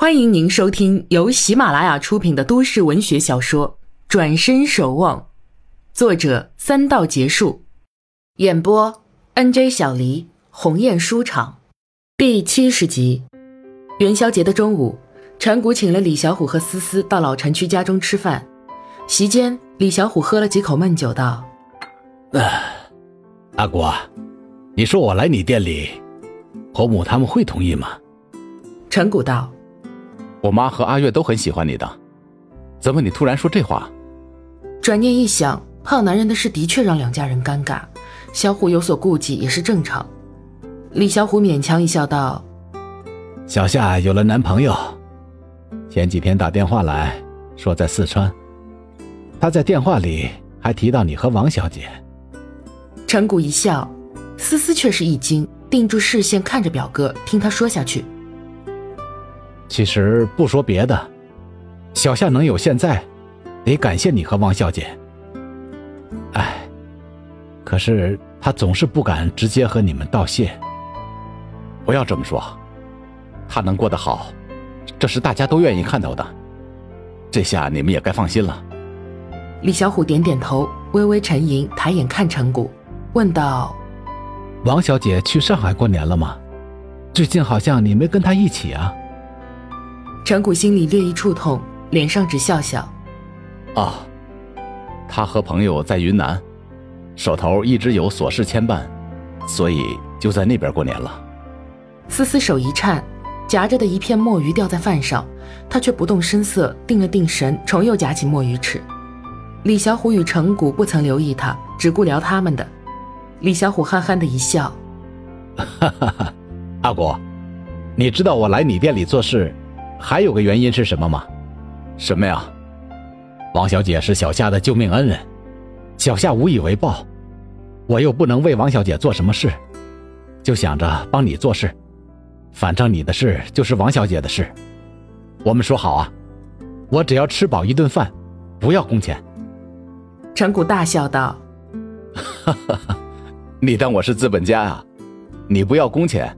欢迎您收听由喜马拉雅出品的都市文学小说《转身守望》，作者三道结束，演播 N J 小黎，鸿雁书场，第七十集。元宵节的中午，陈谷请了李小虎和思思到老城区家中吃饭。席间，李小虎喝了几口闷酒，道：“阿国，你说我来你店里，婆母他们会同意吗？”陈谷道。我妈和阿月都很喜欢你的，怎么你突然说这话？转念一想，胖男人的事的确让两家人尴尬，小虎有所顾忌也是正常。李小虎勉强一笑道：“小夏有了男朋友，前几天打电话来说在四川，他在电话里还提到你和王小姐。”陈谷一笑，思思却是一惊，定住视线看着表哥，听他说下去。其实不说别的，小夏能有现在，得感谢你和王小姐。哎，可是她总是不敢直接和你们道谢。不要这么说，她能过得好，这是大家都愿意看到的。这下你们也该放心了。李小虎点点头，微微沉吟，抬眼看陈谷，问道：“王小姐去上海过年了吗？最近好像你没跟她一起啊。”陈谷心里略一触痛，脸上只笑笑。啊，他和朋友在云南，手头一直有琐事牵绊，所以就在那边过年了。思思手一颤，夹着的一片墨鱼掉在饭上，他却不动声色，定了定神，重又夹起墨鱼吃。李小虎与陈谷不曾留意他，只顾聊他们的。李小虎憨憨的一笑：“哈哈哈，阿国，你知道我来你店里做事？”还有个原因是什么吗？什么呀？王小姐是小夏的救命恩人，小夏无以为报，我又不能为王小姐做什么事，就想着帮你做事。反正你的事就是王小姐的事，我们说好啊，我只要吃饱一顿饭，不要工钱。陈谷大笑道：“哈哈哈，你当我是资本家啊？你不要工钱，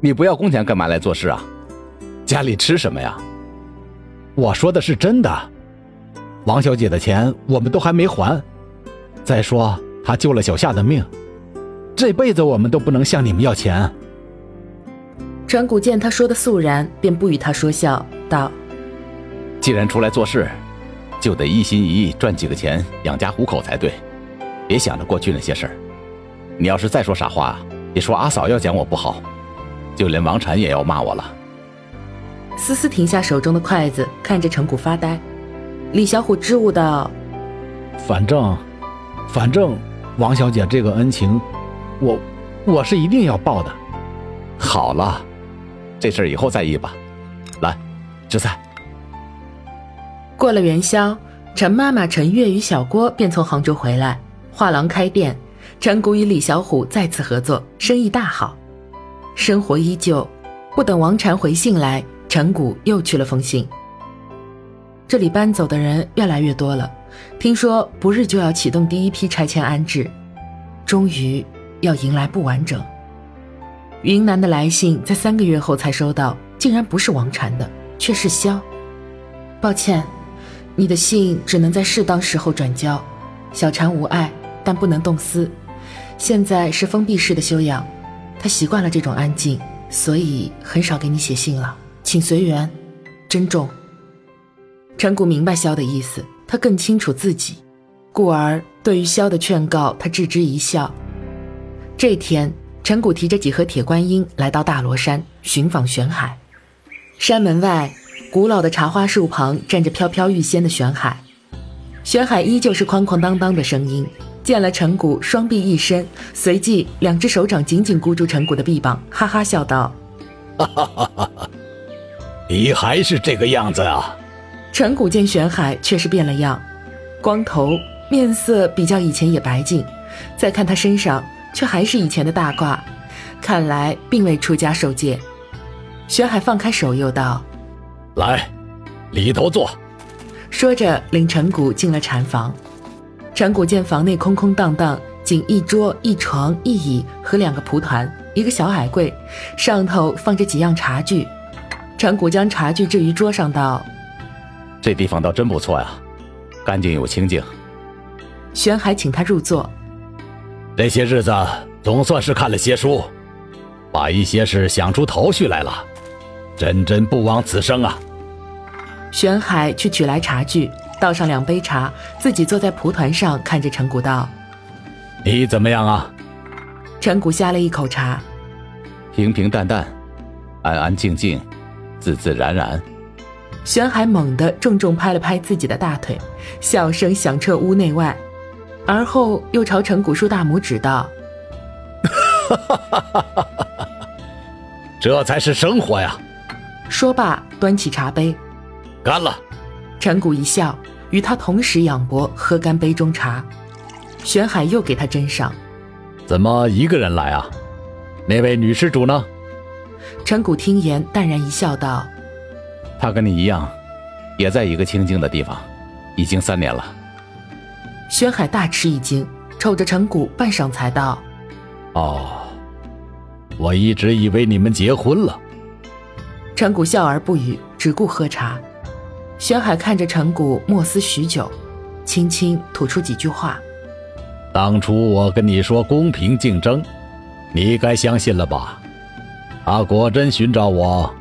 你不要工钱干嘛来做事啊？”家里吃什么呀？我说的是真的，王小姐的钱我们都还没还。再说她救了小夏的命，这辈子我们都不能向你们要钱。陈谷见他说的肃然，便不与他说笑，道：“既然出来做事，就得一心一意赚几个钱养家糊口才对，别想着过去那些事儿。你要是再说傻话，别说阿嫂要讲我不好，就连王禅也要骂我了。”思思停下手中的筷子，看着陈谷发呆。李小虎支吾道：“反正，反正，王小姐这个恩情，我，我是一定要报的。好了，这事儿以后再议吧。来，吃菜。”过了元宵，陈妈妈、陈月与小郭便从杭州回来，画廊开店，陈谷与李小虎再次合作，生意大好。生活依旧，不等王禅回信来。陈谷又去了封信。这里搬走的人越来越多了，听说不日就要启动第一批拆迁安置，终于要迎来不完整。云南的来信在三个月后才收到，竟然不是王禅的，却是萧。抱歉，你的信只能在适当时候转交。小禅无碍，但不能动私。现在是封闭式的修养，他习惯了这种安静，所以很少给你写信了。请随缘，珍重。陈谷明白萧的意思，他更清楚自己，故而对于萧的劝告，他置之一笑。这天，陈谷提着几盒铁观音来到大罗山寻访玄海。山门外，古老的茶花树旁站着飘飘欲仙的玄海。玄海依旧是哐哐当当的声音，见了陈谷，双臂一伸，随即两只手掌紧紧箍住陈谷的臂膀，哈哈笑道：“哈哈哈哈哈。”你还是这个样子啊！陈谷见玄海却是变了样，光头，面色比较以前也白净，再看他身上却还是以前的大褂，看来并未出家受戒。玄海放开手，又道：“来，里头坐。”说着领陈谷进了禅房。陈谷见房内空空荡荡，仅一桌、一床、一椅和两个蒲团，一个小矮柜，上头放着几样茶具。陈谷将茶具置于桌上，道：“这地方倒真不错呀，干净又清静。”玄海请他入座。这些日子总算是看了些书，把一些事想出头绪来了，真真不枉此生啊！玄海去取来茶具，倒上两杯茶，自己坐在蒲团上，看着陈谷道：“你怎么样啊？”陈谷呷了一口茶，平平淡淡，安安静静，自自然然。玄海猛地重重拍了拍自己的大腿，笑声响彻屋内外。而后又朝陈谷竖大拇指道：“这才是生活呀！”说罢，端起茶杯，干了。陈谷一笑，与他同时仰脖喝干杯中茶。玄海又给他斟上：“怎么一个人来啊？那位女施主呢？”陈谷听言，淡然一笑，道：“他跟你一样，也在一个清静的地方，已经三年了。”轩海大吃一惊，瞅着陈谷，半晌才道：“哦，我一直以为你们结婚了。”陈谷笑而不语，只顾喝茶。轩海看着陈谷，默思许久，轻轻吐出几句话：“当初我跟你说公平竞争，你该相信了吧？他果真寻找我，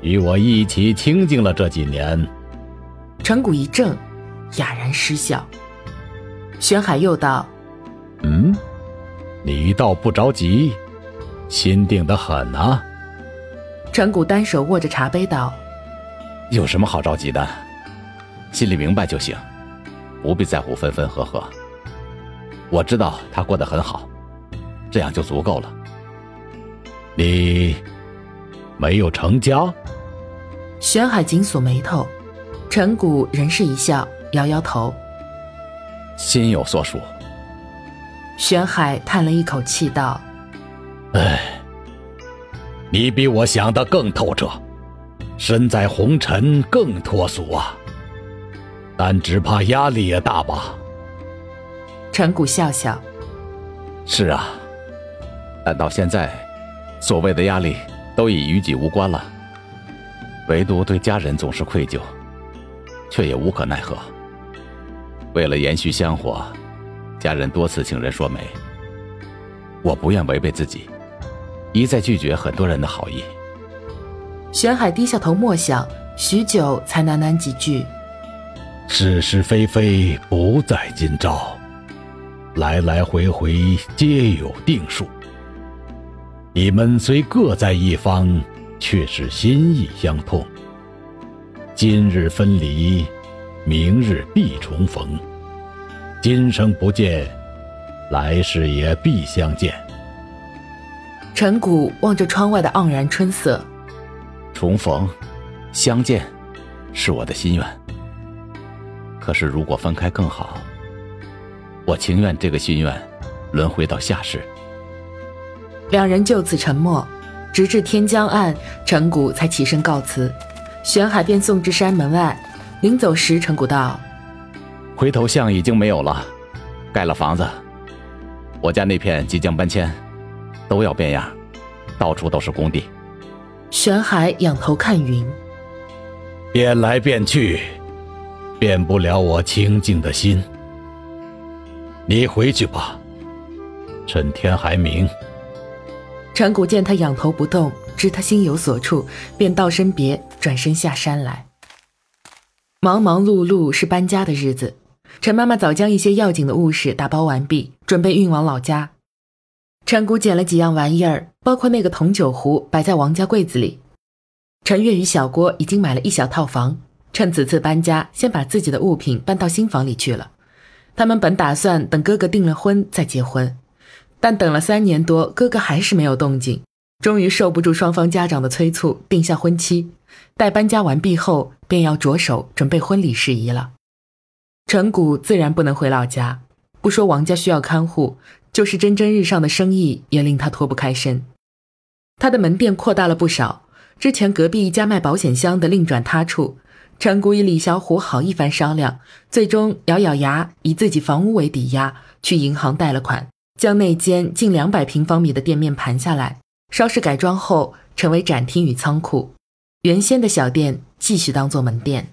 与我一起清静了这几年。”陈谷一怔，哑然失笑。玄海又道：“嗯，你倒不着急，心定得很啊。”陈谷单手握着茶杯道：“有什么好着急的？心里明白就行，不必在乎分分合合。我知道他过得很好，这样就足够了。你没有成家？”玄海紧锁眉头，陈谷仍是一笑，摇摇头。心有所属。玄海叹了一口气，道：“哎，你比我想的更透彻，身在红尘更脱俗啊。但只怕压力也大吧。”陈谷笑笑：“是啊，但到现在，所谓的压力都已与己无关了，唯独对家人总是愧疚，却也无可奈何。”为了延续香火，家人多次请人说媒，我不愿违背自己，一再拒绝很多人的好意。玄海低下头默想，许久才喃喃几句：“是是非非不在今朝，来来回回皆有定数。你们虽各在一方，却是心意相通。今日分离。”明日必重逢，今生不见，来世也必相见。陈谷望着窗外的盎然春色，重逢，相见，是我的心愿。可是如果分开更好，我情愿这个心愿轮回到下世。两人就此沉默，直至天将暗，陈谷才起身告辞，玄海便送至山门外。临走时，陈谷道：“回头巷已经没有了，盖了房子。我家那片即将搬迁，都要变样，到处都是工地。”玄海仰头看云，变来变去，变不了我清静的心。你回去吧，趁天还明。陈谷见他仰头不动，知他心有所处，便道声别，转身下山来。忙忙碌碌是搬家的日子，陈妈妈早将一些要紧的物事打包完毕，准备运往老家。陈谷捡了几样玩意儿，包括那个铜酒壶，摆在王家柜子里。陈月与小郭已经买了一小套房，趁此次搬家，先把自己的物品搬到新房里去了。他们本打算等哥哥订了婚再结婚，但等了三年多，哥哥还是没有动静，终于受不住双方家长的催促，定下婚期。待搬家完毕后，便要着手准备婚礼事宜了。陈谷自然不能回老家，不说王家需要看护，就是蒸蒸日上的生意也令他脱不开身。他的门店扩大了不少，之前隔壁一家卖保险箱的另转他处。陈谷与李小虎好一番商量，最终咬咬牙，以自己房屋为抵押，去银行贷了款，将那间近两百平方米的店面盘下来，稍事改装后，成为展厅与仓库。原先的小店继续当做门店。